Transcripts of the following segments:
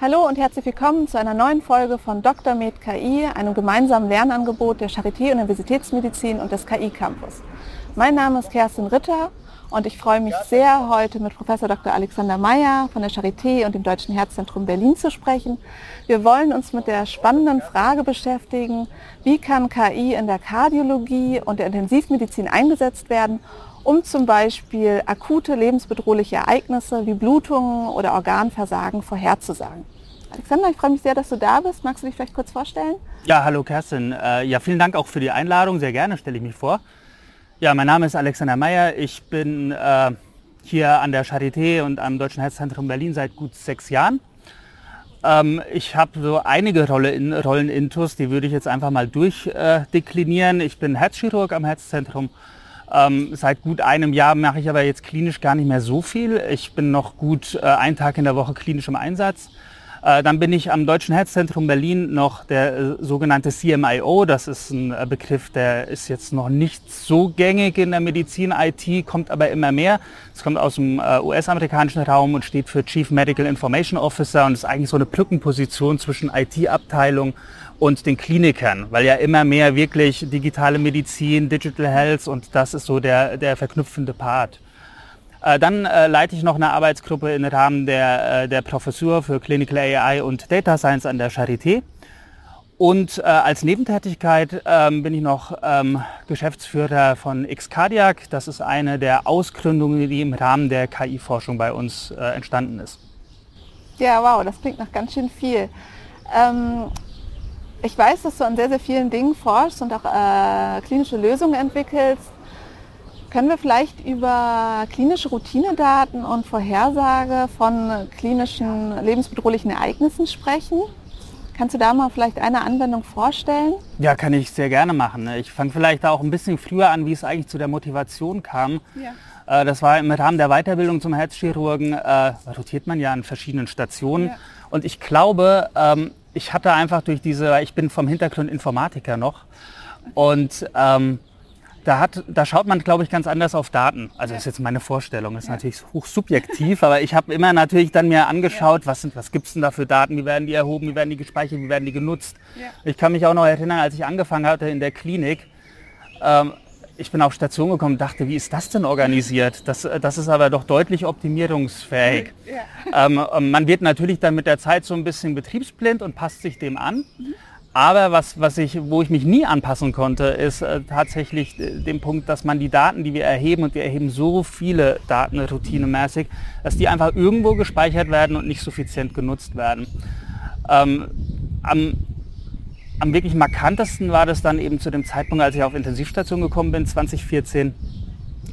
Hallo und herzlich willkommen zu einer neuen Folge von Dr. Med KI, einem gemeinsamen Lernangebot der Charité Universitätsmedizin und des KI Campus. Mein Name ist Kerstin Ritter und ich freue mich sehr, heute mit Professor Dr. Alexander Meyer von der Charité und dem Deutschen Herzzentrum Berlin zu sprechen. Wir wollen uns mit der spannenden Frage beschäftigen, wie kann KI in der Kardiologie und der Intensivmedizin eingesetzt werden, um zum Beispiel akute lebensbedrohliche Ereignisse wie Blutungen oder Organversagen vorherzusagen. Alexander, ich freue mich sehr, dass du da bist. Magst du dich vielleicht kurz vorstellen? Ja, hallo Kerstin. Äh, ja, vielen Dank auch für die Einladung. Sehr gerne stelle ich mich vor. Ja, mein Name ist Alexander Meyer. Ich bin äh, hier an der Charité und am Deutschen Herzzentrum Berlin seit gut sechs Jahren. Ähm, ich habe so einige Rolle in, Rollen intus, die würde ich jetzt einfach mal durchdeklinieren. Äh, ich bin Herzchirurg am Herzzentrum ähm, seit gut einem Jahr mache ich aber jetzt klinisch gar nicht mehr so viel. Ich bin noch gut äh, einen Tag in der Woche klinisch im Einsatz. Äh, dann bin ich am Deutschen Herzzentrum Berlin noch der äh, sogenannte CMIO. Das ist ein äh, Begriff, der ist jetzt noch nicht so gängig in der Medizin. IT kommt aber immer mehr. Es kommt aus dem äh, US-amerikanischen Raum und steht für Chief Medical Information Officer und ist eigentlich so eine Brückenposition zwischen IT-Abteilung und den Klinikern, weil ja immer mehr wirklich digitale Medizin, Digital Health und das ist so der, der verknüpfende Part. Äh, dann äh, leite ich noch eine Arbeitsgruppe im Rahmen der, äh, der Professur für Clinical AI und Data Science an der Charité. Und äh, als Nebentätigkeit ähm, bin ich noch ähm, Geschäftsführer von Xcardiac. Das ist eine der Ausgründungen, die im Rahmen der KI-Forschung bei uns äh, entstanden ist. Ja, wow, das klingt nach ganz schön viel. Ähm, ich weiß, dass du an sehr, sehr vielen Dingen forschst und auch äh, klinische Lösungen entwickelst. Können wir vielleicht über klinische Routinedaten und Vorhersage von klinischen lebensbedrohlichen Ereignissen sprechen? Kannst du da mal vielleicht eine Anwendung vorstellen? Ja, kann ich sehr gerne machen. Ich fange vielleicht auch ein bisschen früher an, wie es eigentlich zu der Motivation kam. Ja. Äh, das war im Rahmen der Weiterbildung zum Herzchirurgen, äh, rotiert man ja an verschiedenen Stationen. Ja. Und ich glaube, ähm, ich hatte einfach durch diese, ich bin vom Hintergrund Informatiker noch und ähm, da, hat, da schaut man, glaube ich, ganz anders auf Daten. Also ja. das ist jetzt meine Vorstellung, das ist ja. natürlich hoch subjektiv, aber ich habe immer natürlich dann mir angeschaut, ja. was, was gibt es denn da für Daten, wie werden die erhoben, wie werden die gespeichert, wie werden die genutzt. Ich kann mich auch noch erinnern, als ich angefangen hatte in der Klinik, ähm, ich bin auf Station gekommen und dachte, wie ist das denn organisiert? Das, das ist aber doch deutlich optimierungsfähig. Ja. Ähm, ähm, man wird natürlich dann mit der Zeit so ein bisschen betriebsblind und passt sich dem an. Mhm. Aber was, was ich, wo ich mich nie anpassen konnte, ist äh, tatsächlich äh, dem Punkt, dass man die Daten, die wir erheben, und wir erheben so viele Daten routinemäßig, dass die einfach irgendwo gespeichert werden und nicht suffizient genutzt werden. Ähm, am am wirklich markantesten war das dann eben zu dem Zeitpunkt, als ich auf Intensivstation gekommen bin, 2014.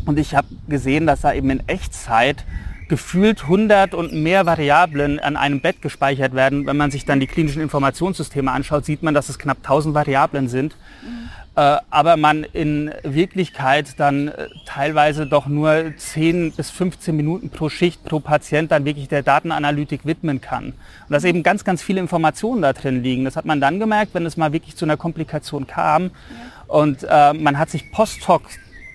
Und ich habe gesehen, dass da eben in Echtzeit gefühlt 100 und mehr Variablen an einem Bett gespeichert werden. Wenn man sich dann die klinischen Informationssysteme anschaut, sieht man, dass es knapp 1000 Variablen sind. Mhm. Äh, aber man in Wirklichkeit dann äh, teilweise doch nur 10 bis 15 Minuten pro Schicht pro Patient dann wirklich der Datenanalytik widmen kann. Und dass eben ganz, ganz viele Informationen da drin liegen. Das hat man dann gemerkt, wenn es mal wirklich zu einer Komplikation kam. Ja. Und äh, man hat sich post hoc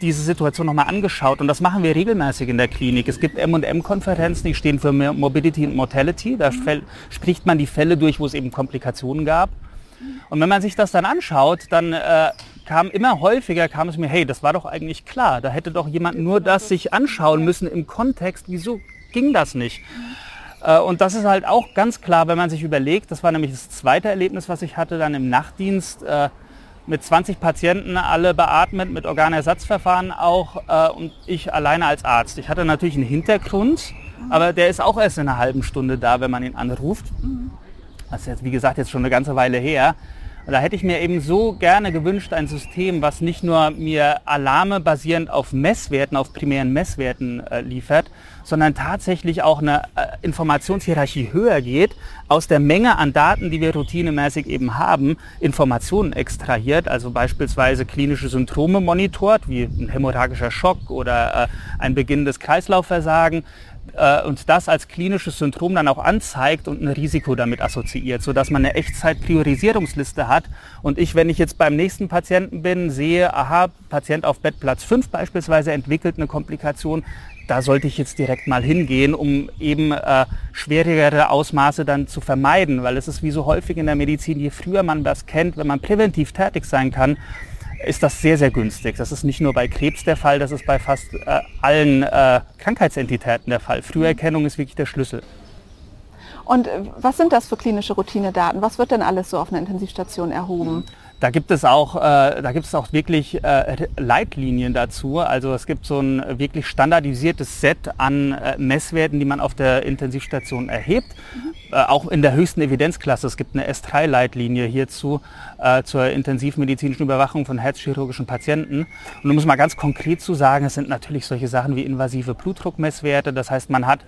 diese Situation nochmal angeschaut und das machen wir regelmäßig in der Klinik. Es gibt M&M-Konferenzen, die stehen für Morbidity und Mortality. Da mhm. spricht man die Fälle durch, wo es eben Komplikationen gab. Und wenn man sich das dann anschaut, dann äh, kam immer häufiger, kam es mir, hey, das war doch eigentlich klar. Da hätte doch jemand nur das sich anschauen müssen im Kontext. Wieso ging das nicht? Äh, und das ist halt auch ganz klar, wenn man sich überlegt, das war nämlich das zweite Erlebnis, was ich hatte dann im Nachtdienst, äh, mit 20 Patienten, alle beatmet, mit Organersatzverfahren auch äh, und ich alleine als Arzt. Ich hatte natürlich einen Hintergrund, aber der ist auch erst in einer halben Stunde da, wenn man ihn anruft. Das ist jetzt, wie gesagt, jetzt schon eine ganze Weile her. Da hätte ich mir eben so gerne gewünscht, ein System, was nicht nur mir Alarme basierend auf Messwerten, auf primären Messwerten äh, liefert, sondern tatsächlich auch eine äh, Informationshierarchie höher geht, aus der Menge an Daten, die wir routinemäßig eben haben, Informationen extrahiert, also beispielsweise klinische Symptome monitort, wie ein hämorrhagischer Schock oder äh, ein beginnendes Kreislaufversagen, äh, und das als klinisches Syndrom dann auch anzeigt und ein Risiko damit assoziiert, sodass man eine Echtzeit-Priorisierungsliste hat. Und ich, wenn ich jetzt beim nächsten Patienten bin, sehe, aha, Patient auf Bettplatz 5 beispielsweise entwickelt eine Komplikation, da sollte ich jetzt direkt mal hingehen, um eben äh, schwerere Ausmaße dann zu vermeiden, weil es ist wie so häufig in der Medizin, je früher man das kennt, wenn man präventiv tätig sein kann, ist das sehr, sehr günstig. Das ist nicht nur bei Krebs der Fall, das ist bei fast äh, allen äh, Krankheitsentitäten der Fall. Früherkennung ist wirklich der Schlüssel. Und äh, was sind das für klinische Routinedaten? Was wird denn alles so auf einer Intensivstation erhoben? Da gibt es auch, äh, da gibt es auch wirklich äh, Leitlinien dazu. Also es gibt so ein wirklich standardisiertes Set an äh, Messwerten, die man auf der Intensivstation erhebt. Mhm. Äh, auch in der höchsten Evidenzklasse. Es gibt eine S3-Leitlinie hierzu äh, zur intensivmedizinischen Überwachung von herzchirurgischen Patienten. Und um es mal ganz konkret zu sagen, es sind natürlich solche Sachen wie invasive Blutdruckmesswerte. Das heißt, man hat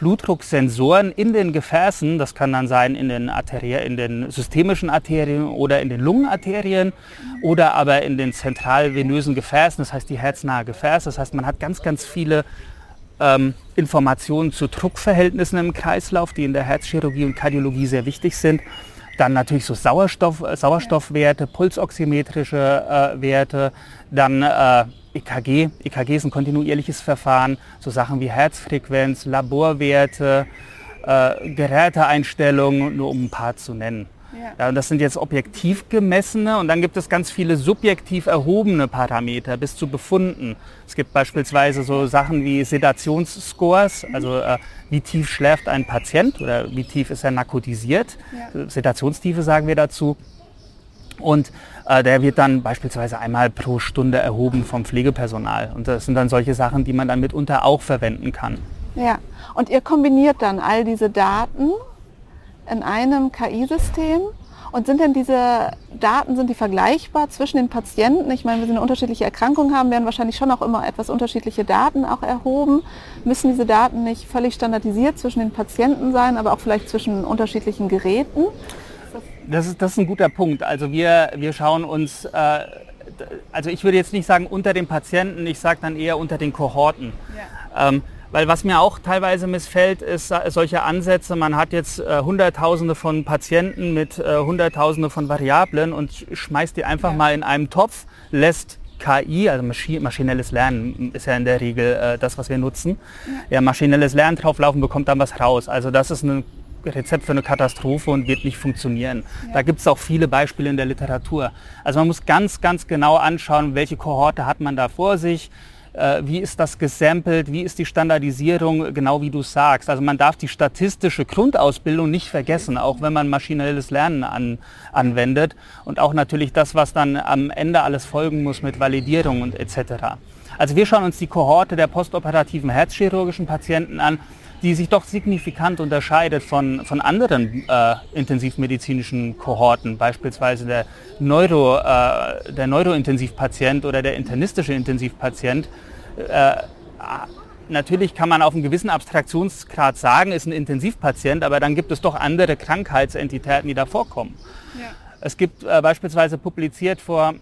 Blutdrucksensoren in den Gefäßen, das kann dann sein in den, Arterie, in den systemischen Arterien oder in den Lungenarterien oder aber in den zentralvenösen Gefäßen, das heißt die herznahe Gefäße. Das heißt, man hat ganz, ganz viele ähm, Informationen zu Druckverhältnissen im Kreislauf, die in der Herzchirurgie und Kardiologie sehr wichtig sind. Dann natürlich so Sauerstoff, äh, Sauerstoffwerte, pulsoximetrische äh, Werte, dann äh, EKG. EKG ist ein kontinuierliches Verfahren, so Sachen wie Herzfrequenz, Laborwerte, äh, Geräteeinstellungen, nur um ein paar zu nennen. Ja. Ja, das sind jetzt objektiv gemessene und dann gibt es ganz viele subjektiv erhobene Parameter bis zu Befunden. Es gibt beispielsweise so Sachen wie Sedationsscores, also äh, wie tief schläft ein Patient oder wie tief ist er narkotisiert. Ja. Sedationstiefe sagen wir dazu. Und äh, der wird dann beispielsweise einmal pro Stunde erhoben vom Pflegepersonal. Und das sind dann solche Sachen, die man dann mitunter auch verwenden kann. Ja, und ihr kombiniert dann all diese Daten in einem KI-System. Und sind denn diese Daten, sind die vergleichbar zwischen den Patienten? Ich meine, wenn sie eine unterschiedliche Erkrankung haben, werden wahrscheinlich schon auch immer etwas unterschiedliche Daten auch erhoben. Müssen diese Daten nicht völlig standardisiert zwischen den Patienten sein, aber auch vielleicht zwischen unterschiedlichen Geräten? Das ist, das ist ein guter Punkt. Also wir, wir schauen uns, äh, also ich würde jetzt nicht sagen unter den Patienten, ich sage dann eher unter den Kohorten. Ja. Ähm, weil was mir auch teilweise missfällt, ist solche Ansätze, man hat jetzt äh, Hunderttausende von Patienten mit äh, Hunderttausende von Variablen und schmeißt die einfach ja. mal in einem Topf, lässt KI, also maschinelles Lernen ist ja in der Regel äh, das, was wir nutzen. Ja. ja, maschinelles Lernen drauflaufen, bekommt dann was raus. Also das ist ein Rezept für eine Katastrophe und wird nicht funktionieren. Ja. Da gibt es auch viele Beispiele in der Literatur. Also man muss ganz, ganz genau anschauen, welche Kohorte hat man da vor sich, äh, wie ist das gesampelt, wie ist die Standardisierung, genau wie du sagst. Also man darf die statistische Grundausbildung nicht vergessen, auch wenn man maschinelles Lernen an, anwendet und auch natürlich das, was dann am Ende alles folgen muss mit Validierung und etc. Also wir schauen uns die Kohorte der postoperativen herzchirurgischen Patienten an die sich doch signifikant unterscheidet von, von anderen äh, intensivmedizinischen Kohorten, beispielsweise der, Neuro, äh, der Neurointensivpatient oder der internistische Intensivpatient. Äh, natürlich kann man auf einen gewissen Abstraktionsgrad sagen, ist ein Intensivpatient, aber dann gibt es doch andere Krankheitsentitäten, die da vorkommen. Ja. Es gibt äh, beispielsweise publiziert vor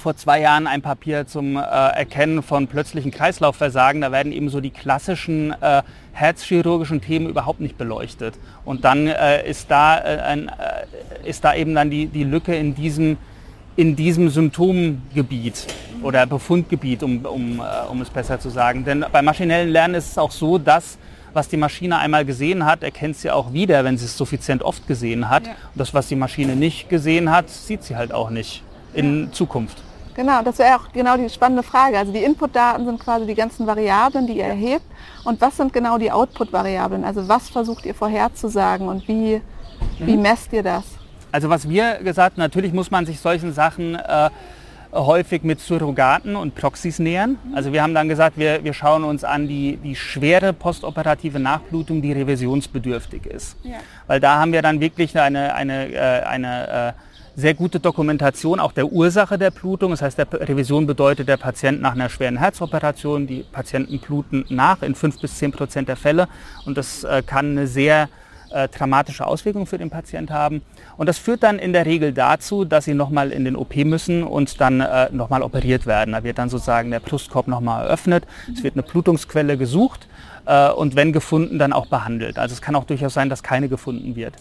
vor zwei Jahren ein Papier zum äh, Erkennen von plötzlichen Kreislaufversagen. Da werden eben so die klassischen äh, herzchirurgischen Themen überhaupt nicht beleuchtet. Und dann äh, ist, da, äh, ein, äh, ist da eben dann die, die Lücke in diesem, in diesem Symptomgebiet oder Befundgebiet, um, um, äh, um es besser zu sagen. Denn beim maschinellen Lernen ist es auch so, dass was die Maschine einmal gesehen hat, erkennt sie auch wieder, wenn sie es suffizient oft gesehen hat. Ja. Und das, was die Maschine nicht gesehen hat, sieht sie halt auch nicht in ja. Zukunft. Genau, das wäre auch genau die spannende Frage. Also die Input-Daten sind quasi die ganzen Variablen, die ihr erhebt. Und was sind genau die Output-Variablen? Also was versucht ihr vorherzusagen und wie, mhm. wie messt ihr das? Also was wir gesagt haben, natürlich muss man sich solchen Sachen äh, häufig mit Surrogaten und Proxys nähern. Mhm. Also wir haben dann gesagt, wir, wir schauen uns an die, die schwere postoperative Nachblutung, die revisionsbedürftig ist. Ja. Weil da haben wir dann wirklich eine, eine, äh, eine äh, sehr gute Dokumentation auch der Ursache der Blutung. Das heißt, der Revision bedeutet, der Patient nach einer schweren Herzoperation, die Patienten bluten nach in fünf bis zehn Prozent der Fälle und das äh, kann eine sehr äh, dramatische Auswirkung für den Patient haben. Und das führt dann in der Regel dazu, dass sie nochmal in den OP müssen und dann äh, nochmal operiert werden. Da wird dann sozusagen der Brustkorb nochmal eröffnet, es wird eine Blutungsquelle gesucht äh, und wenn gefunden, dann auch behandelt. Also es kann auch durchaus sein, dass keine gefunden wird.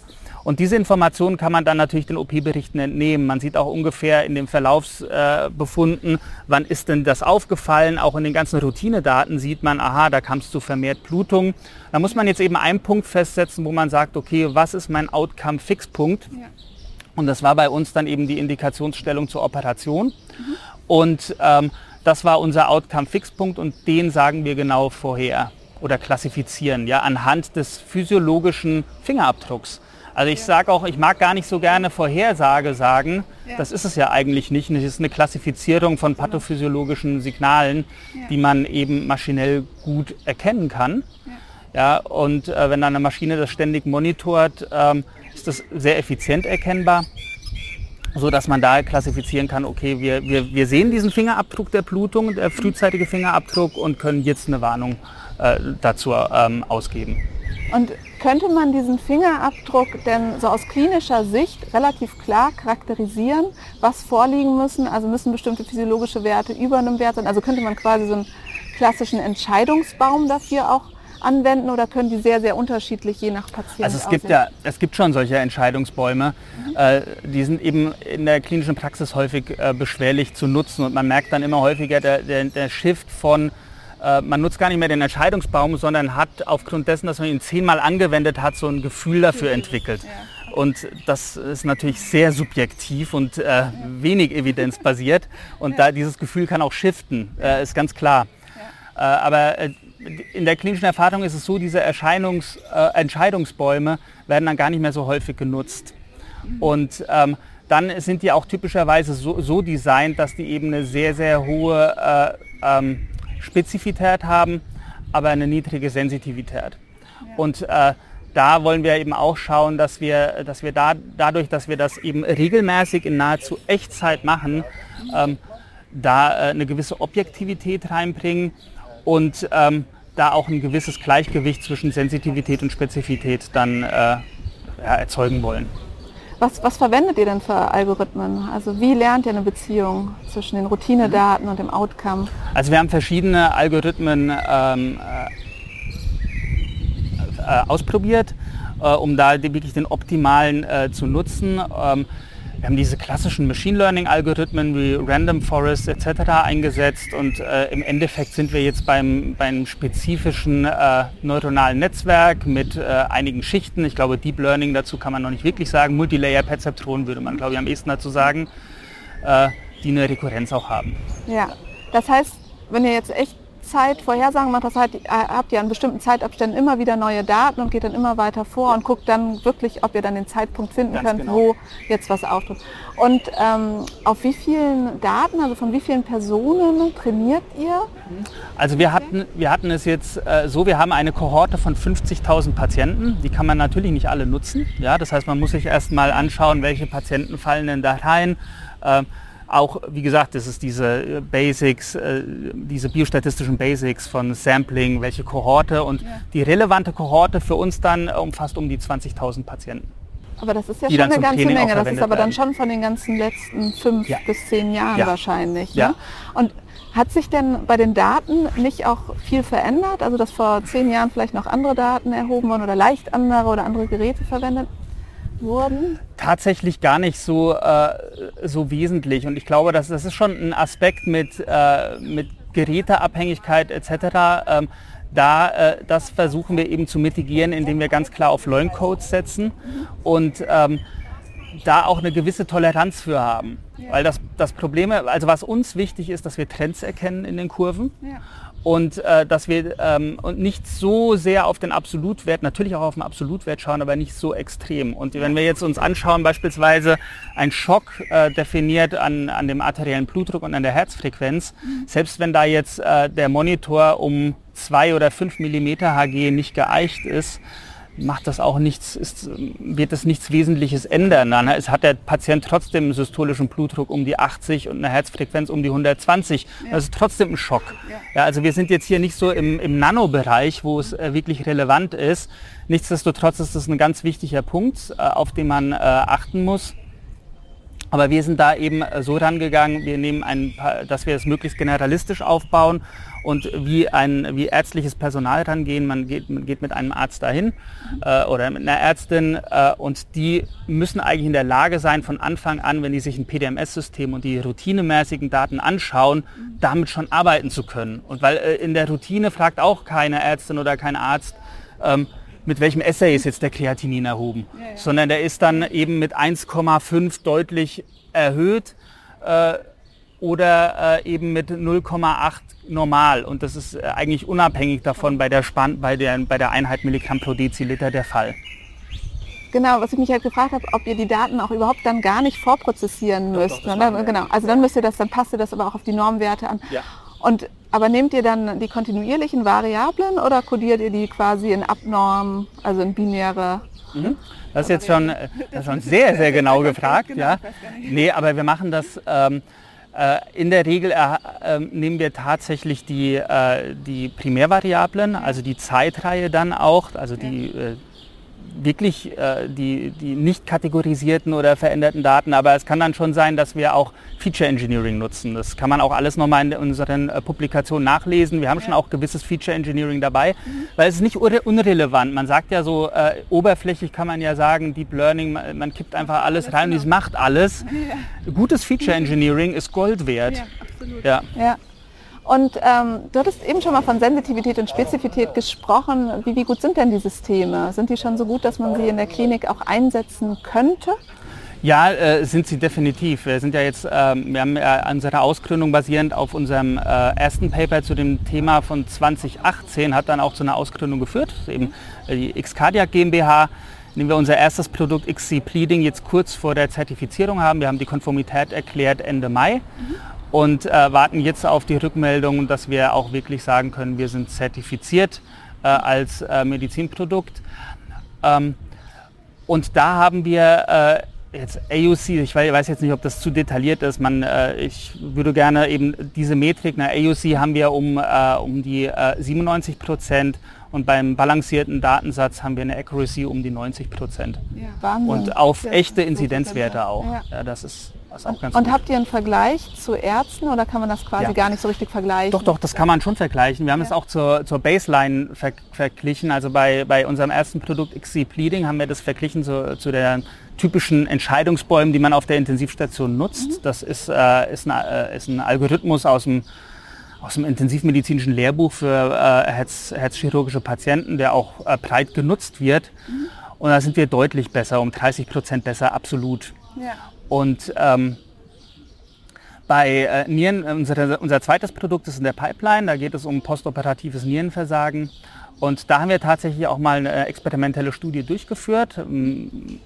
Und diese Informationen kann man dann natürlich den OP-Berichten entnehmen. Man sieht auch ungefähr in den Verlaufsbefunden, äh, wann ist denn das aufgefallen. Auch in den ganzen Routinedaten sieht man, aha, da kam es zu vermehrt Blutung. Da muss man jetzt eben einen Punkt festsetzen, wo man sagt, okay, was ist mein Outcome-Fixpunkt? Ja. Und das war bei uns dann eben die Indikationsstellung zur Operation. Mhm. Und ähm, das war unser Outcome-Fixpunkt und den sagen wir genau vorher oder klassifizieren, ja, anhand des physiologischen Fingerabdrucks. Also ich sage auch, ich mag gar nicht so gerne Vorhersage sagen. Ja. Das ist es ja eigentlich nicht. Es ist eine Klassifizierung von pathophysiologischen Signalen, ja. die man eben maschinell gut erkennen kann. Ja, ja und äh, wenn dann eine Maschine das ständig monitort, ähm, ist das sehr effizient erkennbar so dass man da klassifizieren kann, okay, wir, wir, wir sehen diesen Fingerabdruck der Blutung, der frühzeitige Fingerabdruck und können jetzt eine Warnung äh, dazu ähm, ausgeben. Und könnte man diesen Fingerabdruck denn so aus klinischer Sicht relativ klar charakterisieren, was vorliegen müssen? Also müssen bestimmte physiologische Werte über einem Wert sein? Also könnte man quasi so einen klassischen Entscheidungsbaum dafür auch anwenden oder können die sehr, sehr unterschiedlich je nach Patient Also es gibt ja, es gibt schon solche Entscheidungsbäume. Mhm. Äh, die sind eben in der klinischen Praxis häufig äh, beschwerlich zu nutzen und man merkt dann immer häufiger der, der, der Shift von man nutzt gar nicht mehr den Entscheidungsbaum, sondern hat aufgrund dessen, dass man ihn zehnmal angewendet hat, so ein Gefühl dafür entwickelt. Und das ist natürlich sehr subjektiv und äh, wenig evidenzbasiert. Und da dieses Gefühl kann auch shiften, äh, ist ganz klar. Äh, aber äh, in der klinischen Erfahrung ist es so, diese Erscheinungs, äh, Entscheidungsbäume werden dann gar nicht mehr so häufig genutzt. Und ähm, dann sind die auch typischerweise so, so, designt, dass die eben eine sehr, sehr hohe äh, ähm, Spezifität haben, aber eine niedrige Sensitivität. Ja. Und äh, da wollen wir eben auch schauen, dass wir, dass wir da, dadurch, dass wir das eben regelmäßig in nahezu Echtzeit machen, ähm, da äh, eine gewisse Objektivität reinbringen und ähm, da auch ein gewisses Gleichgewicht zwischen Sensitivität und Spezifität dann äh, ja, erzeugen wollen. Was, was, verwendet ihr denn für Algorithmen? Also wie lernt ihr eine Beziehung zwischen den Routinedaten und dem Outcome? Also wir haben verschiedene Algorithmen ähm, äh, ausprobiert, äh, um da wirklich den optimalen äh, zu nutzen. Ähm, wir haben diese klassischen Machine Learning Algorithmen wie Random Forest etc. eingesetzt und äh, im Endeffekt sind wir jetzt beim, beim spezifischen äh, neuronalen Netzwerk mit äh, einigen Schichten. Ich glaube Deep Learning dazu kann man noch nicht wirklich sagen. Multilayer Perzeptron würde man glaube ich am ehesten dazu sagen, äh, die eine Rekurrenz auch haben. Ja, das heißt, wenn ihr jetzt echt Zeitvorhersagen macht, das heißt, äh, habt ihr an bestimmten Zeitabständen immer wieder neue Daten und geht dann immer weiter vor und guckt dann wirklich, ob ihr dann den Zeitpunkt finden Ganz könnt, genau. wo jetzt was auftritt. Und ähm, auf wie vielen Daten, also von wie vielen Personen trainiert ihr? Also wir hatten, wir hatten es jetzt äh, so, wir haben eine Kohorte von 50.000 Patienten, die kann man natürlich nicht alle nutzen. Ja, das heißt, man muss sich erst mal anschauen, welche Patienten fallen denn da rein. Äh, auch, wie gesagt, das ist diese äh, Basics, äh, diese biostatistischen Basics von Sampling, welche Kohorte und ja. die relevante Kohorte für uns dann umfasst um die 20.000 Patienten. Aber das ist ja schon eine ganze Training Menge. Das ist aber dann schon von den ganzen letzten fünf ja. bis zehn Jahren ja. wahrscheinlich. Ne? Ja. Und hat sich denn bei den Daten nicht auch viel verändert? Also dass vor zehn Jahren vielleicht noch andere Daten erhoben wurden oder leicht andere oder andere Geräte verwendet wurden? Tatsächlich gar nicht so, äh, so wesentlich. Und ich glaube, dass, das ist schon ein Aspekt mit, äh, mit Geräteabhängigkeit etc. Ähm, da, äh, das versuchen wir eben zu mitigieren, indem wir ganz klar auf Learn-Codes setzen und ähm, da auch eine gewisse Toleranz für haben. Ja. Weil das, das Problem, also was uns wichtig ist, dass wir Trends erkennen in den Kurven. Ja und äh, dass wir ähm, und nicht so sehr auf den Absolutwert, natürlich auch auf den Absolutwert schauen, aber nicht so extrem. Und wenn wir jetzt uns anschauen, beispielsweise ein Schock äh, definiert an, an dem arteriellen Blutdruck und an der Herzfrequenz, mhm. selbst wenn da jetzt äh, der Monitor um zwei oder fünf Millimeter Hg nicht geeicht ist, macht das auch nichts, ist, wird das nichts Wesentliches ändern. Dann es hat der Patient trotzdem einen systolischen Blutdruck um die 80 und eine Herzfrequenz um die 120. Ja. Das ist trotzdem ein Schock. Ja. ja. also wir sind jetzt hier nicht so im, im Nanobereich, wo es äh, wirklich relevant ist. Nichtsdestotrotz ist das ein ganz wichtiger Punkt, äh, auf den man äh, achten muss. Aber wir sind da eben so rangegangen, wir nehmen ein dass wir es möglichst generalistisch aufbauen und wie ein wie ärztliches Personal rangehen. Man geht, man geht mit einem Arzt dahin äh, oder mit einer Ärztin äh, und die müssen eigentlich in der Lage sein, von Anfang an, wenn die sich ein PDMS-System und die routinemäßigen Daten anschauen, damit schon arbeiten zu können. Und weil äh, in der Routine fragt auch keine Ärztin oder kein Arzt, ähm, mit welchem Essay ist jetzt der Kreatinin erhoben, ja, ja. sondern der ist dann eben mit 1,5 deutlich erhöht äh, oder äh, eben mit 0,8 normal. Und das ist äh, eigentlich unabhängig davon bei der, Span bei der, bei der Einheit Milligramm pro Deziliter der Fall. Genau, was ich mich halt gefragt habe, ob ihr die Daten auch überhaupt dann gar nicht vorprozessieren müsst. Doch, doch, genau, also dann müsst ihr das, dann passt ihr das aber auch auf die Normwerte an. Ja. Und, aber nehmt ihr dann die kontinuierlichen Variablen oder kodiert ihr die quasi in Abnorm, also in binäre? Mhm. Das ist jetzt schon, das ist schon sehr, sehr genau gefragt. genau, ja. Nee, aber wir machen das ähm, äh, in der Regel äh, nehmen wir tatsächlich die, äh, die Primärvariablen, also die Zeitreihe dann auch, also die äh, wirklich äh, die, die nicht kategorisierten oder veränderten Daten, aber es kann dann schon sein, dass wir auch Feature Engineering nutzen. Das kann man auch alles nochmal in unseren äh, Publikationen nachlesen. Wir haben ja. schon auch gewisses Feature Engineering dabei, mhm. weil es ist nicht unrelevant. Man sagt ja so, äh, oberflächlich kann man ja sagen, Deep Learning, man, man kippt einfach alles, alles rein und es macht alles. Ja. Gutes Feature Engineering ist Gold wert. Ja, absolut. Ja. Und ähm, du hattest eben schon mal von Sensitivität und Spezifität gesprochen. Wie, wie gut sind denn die Systeme? Sind die schon so gut, dass man sie in der Klinik auch einsetzen könnte? Ja, äh, sind sie definitiv. Wir sind ja jetzt, ähm, wir haben ja unsere Ausgründung basierend auf unserem äh, ersten Paper zu dem Thema von 2018, hat dann auch zu einer Ausgründung geführt, eben äh, die Xcardiac GmbH, in dem wir unser erstes Produkt XC Pleading jetzt kurz vor der Zertifizierung haben. Wir haben die Konformität erklärt Ende Mai. Mhm und äh, warten jetzt auf die Rückmeldung, dass wir auch wirklich sagen können, wir sind zertifiziert äh, als äh, Medizinprodukt. Ähm, und da haben wir äh, jetzt AUC, ich weiß jetzt nicht, ob das zu detailliert ist, man, äh, ich würde gerne eben diese Metrik, na, AUC haben wir um, äh, um die 97 Prozent und beim balancierten Datensatz haben wir eine Accuracy um die 90 Prozent. Ja. Und auf echte Inzidenzwerte auch. Ja. ja. das ist das und, und habt ihr einen Vergleich zu Ärzten oder kann man das quasi ja. gar nicht so richtig vergleichen? Doch, doch, das kann man schon vergleichen. Wir haben ja. es auch zur, zur Baseline ver verglichen. Also bei, bei unserem ersten Produkt XC Pleading haben wir das verglichen zu, zu den typischen Entscheidungsbäumen, die man auf der Intensivstation nutzt. Mhm. Das ist, äh, ist, ein, äh, ist ein Algorithmus aus dem aus dem intensivmedizinischen Lehrbuch für äh, Herz, herzchirurgische Patienten, der auch äh, breit genutzt wird. Mhm. Und da sind wir deutlich besser, um 30 Prozent besser, absolut. Ja. Und ähm, bei äh, Nieren, unser, unser zweites Produkt ist in der Pipeline, da geht es um postoperatives Nierenversagen. Und da haben wir tatsächlich auch mal eine experimentelle Studie durchgeführt.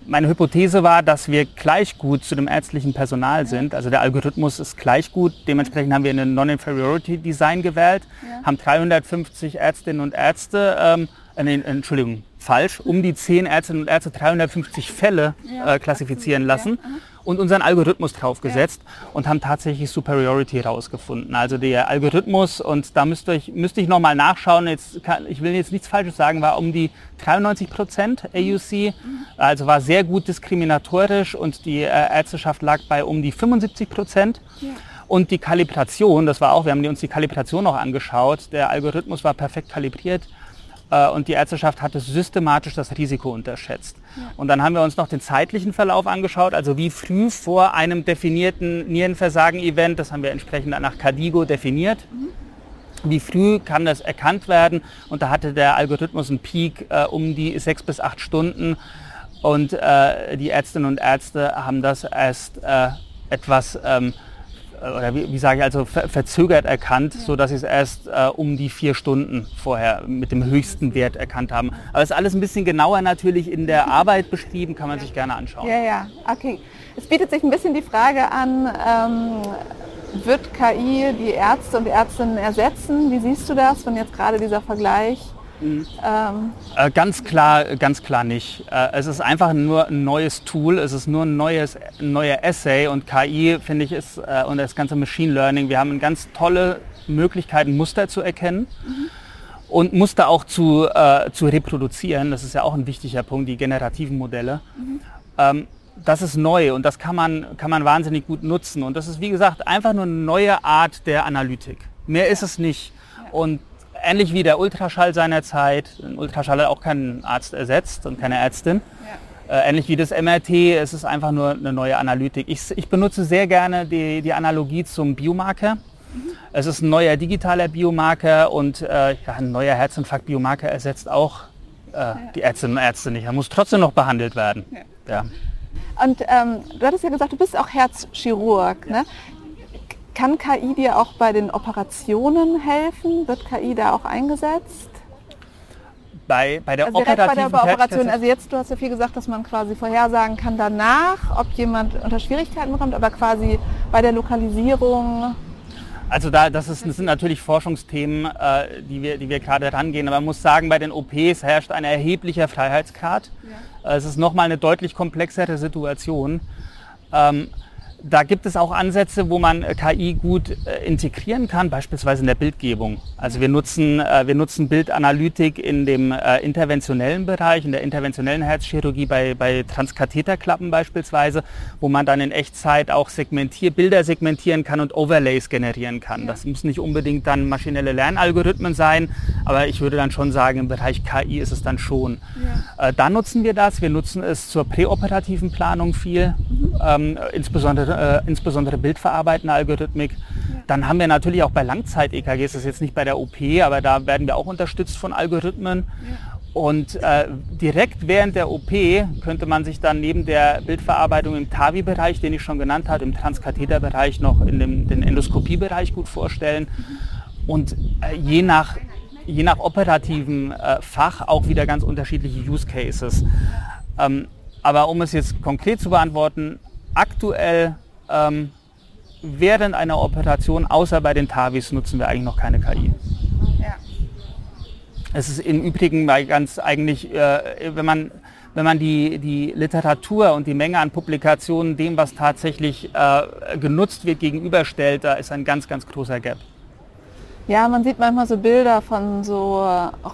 Meine Hypothese war, dass wir gleich gut zu dem ärztlichen Personal sind. Also der Algorithmus ist gleich gut. Dementsprechend haben wir einen Non-Inferiority Design gewählt, ja. haben 350 Ärztinnen und Ärzte, ähm, äh, Entschuldigung, falsch, um die 10 Ärztinnen und Ärzte 350 Fälle äh, klassifizieren lassen. Ja und unseren Algorithmus draufgesetzt ja. und haben tatsächlich Superiority herausgefunden. Also der Algorithmus, und da müsste ich, müsste ich nochmal nachschauen, jetzt kann, ich will jetzt nichts Falsches sagen, war um die 93 Prozent AUC, mhm. also war sehr gut diskriminatorisch und die äh, Ärzteschaft lag bei um die 75 Prozent. Ja. Und die Kalibration, das war auch, wir haben uns die Kalibration noch angeschaut, der Algorithmus war perfekt kalibriert und die Ärzteschaft hatte systematisch das Risiko unterschätzt. Ja. Und dann haben wir uns noch den zeitlichen Verlauf angeschaut, also wie früh vor einem definierten Nierenversagen-Event, das haben wir entsprechend nach Cardigo definiert, mhm. wie früh kann das erkannt werden. Und da hatte der Algorithmus einen Peak äh, um die sechs bis acht Stunden. Und äh, die Ärztinnen und Ärzte haben das erst äh, etwas ähm, oder wie, wie sage ich also ver verzögert erkannt, ja. so dass sie es erst äh, um die vier Stunden vorher mit dem höchsten Wert erkannt haben. Aber es ist alles ein bisschen genauer natürlich in der Arbeit beschrieben, kann man sich gerne anschauen. Ja, ja, okay. Es bietet sich ein bisschen die Frage an, ähm, wird KI die Ärzte und Ärztinnen ersetzen? Wie siehst du das, wenn jetzt gerade dieser Vergleich Mhm. Ähm. Äh, ganz klar, ganz klar nicht. Äh, es ist einfach nur ein neues Tool, es ist nur ein neues, neuer Essay und KI, finde ich, ist äh, und das ganze Machine Learning, wir haben ganz tolle Möglichkeiten, Muster zu erkennen. Mhm. Und Muster auch zu, zu reproduzieren, das ist ja auch ein wichtiger Punkt, die generativen Modelle. Mhm. Ähm, das ist neu und das kann man, kann man wahnsinnig gut nutzen. Und das ist, wie gesagt, einfach nur eine neue Art der Analytik. Mehr ist es nicht. Und ähnlich wie der Ultraschall seiner Zeit, ein Ultraschall hat auch keinen Arzt ersetzt und keine Ärztin. Ja. Äh, ähnlich wie das MRT, es ist einfach nur eine neue Analytik. Ich, ich benutze sehr gerne die, die Analogie zum Biomarker. Mhm. Es ist ein neuer digitaler Biomarker und äh, ja, ein neuer Herzinfarkt-Biomarker ersetzt auch äh, ja. die Ärztinnen und Ärzte nicht. Er muss trotzdem noch behandelt werden. Ja. Und ähm, du hattest ja gesagt, du bist auch Herzchirurg. Ne? Kann KI dir auch bei den Operationen helfen? Wird KI da auch eingesetzt? Bei, bei der also operativen bei der Operation, also jetzt, du hast ja viel gesagt, dass man quasi vorhersagen kann danach, ob jemand unter Schwierigkeiten bekommt, aber quasi bei der Lokalisierung also da, das, ist, das sind natürlich Forschungsthemen, äh, die, wir, die wir gerade rangehen. Aber man muss sagen, bei den OPs herrscht ein erheblicher Freiheitsgrad. Ja. Äh, es ist nochmal eine deutlich komplexere Situation. Ähm, da gibt es auch Ansätze, wo man äh, KI gut äh, integrieren kann, beispielsweise in der Bildgebung. Also wir nutzen, äh, wir nutzen Bildanalytik in dem interventionellen Bereich, in der interventionellen Herzchirurgie bei, bei Transkatheterklappen beispielsweise, wo man dann in Echtzeit auch segmentier, Bilder segmentieren kann und Overlays generieren kann. Das muss nicht unbedingt dann maschinelle Lernalgorithmen sein, aber ich würde dann schon sagen, im Bereich KI ist es dann schon. Ja. Da nutzen wir das. Wir nutzen es zur präoperativen Planung viel, mhm. ähm, insbesondere äh, insbesondere bildverarbeitende Algorithmik. Ja. Dann haben wir natürlich auch bei Langzeit-EKGs, das ist jetzt nicht bei der OP, aber da werden wir auch unterstützt von Algorithmen. Ja. Und äh, direkt während der OP könnte man sich dann neben der Bildverarbeitung im TAVI-Bereich, den ich schon genannt habe, im Transkatheterbereich noch in dem, den Endoskopiebereich gut vorstellen. Mhm. Und äh, je nach je nach operativen äh, Fach auch wieder ganz unterschiedliche Use Cases. Ähm, aber um es jetzt konkret zu beantworten, aktuell ähm, während einer Operation, außer bei den TAVIs, nutzen wir eigentlich noch keine KI. Ja. Es ist im Übrigen ganz eigentlich, äh, wenn man wenn man die, die Literatur und die Menge an Publikationen dem, was tatsächlich äh, genutzt wird, gegenüberstellt, da ist ein ganz, ganz großer Gap. Ja, man sieht manchmal so Bilder von so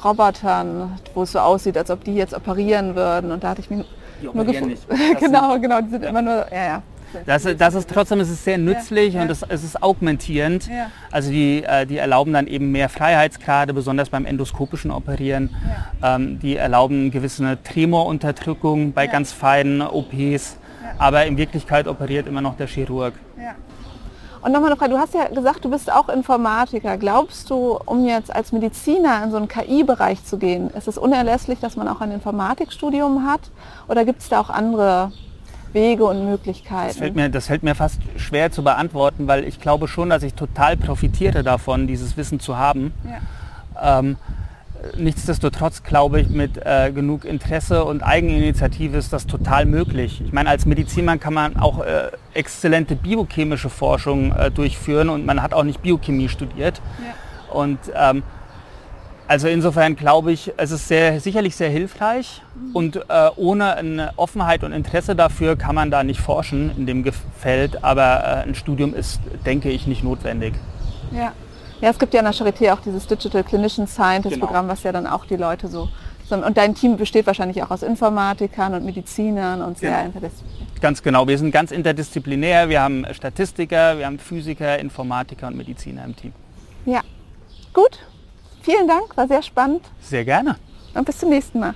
Robotern, wo es so aussieht, als ob die jetzt operieren würden. Und da hatte ich mich nur nicht. genau, genau, die sind ja. immer nur, ja, ja. Das, das ist trotzdem es ist sehr nützlich ja, und es, es ist augmentierend. Ja. Also die, äh, die erlauben dann eben mehr Freiheitsgrade, besonders beim endoskopischen Operieren. Ja. Ähm, die erlauben gewisse Tremorunterdrückung bei ganz feinen OPs. Aber in Wirklichkeit operiert immer noch der Chirurg. Und nochmal eine Frage, du hast ja gesagt, du bist auch Informatiker. Glaubst du, um jetzt als Mediziner in so einen KI-Bereich zu gehen, ist es unerlässlich, dass man auch ein Informatikstudium hat? Oder gibt es da auch andere Wege und Möglichkeiten? Das fällt, mir, das fällt mir fast schwer zu beantworten, weil ich glaube schon, dass ich total profitiere davon, dieses Wissen zu haben. Ja. Ähm, nichtsdestotrotz glaube ich, mit äh, genug Interesse und Eigeninitiative ist das total möglich. Ich meine, als Medizinmann kann man auch äh, exzellente biochemische Forschung äh, durchführen und man hat auch nicht Biochemie studiert. Ja. Und ähm, also insofern glaube ich, es ist sehr, sicherlich sehr hilfreich mhm. und äh, ohne eine Offenheit und Interesse dafür kann man da nicht forschen in dem Feld, aber äh, ein Studium ist, denke ich, nicht notwendig. Ja. ja, es gibt ja an der Charité auch dieses Digital Clinician Scientist genau. Programm, was ja dann auch die Leute so... Und dein Team besteht wahrscheinlich auch aus Informatikern und Medizinern und sehr genau. interdisziplinär. Ganz genau, wir sind ganz interdisziplinär. Wir haben Statistiker, wir haben Physiker, Informatiker und Mediziner im Team. Ja, gut. Vielen Dank, war sehr spannend. Sehr gerne. Und bis zum nächsten Mal.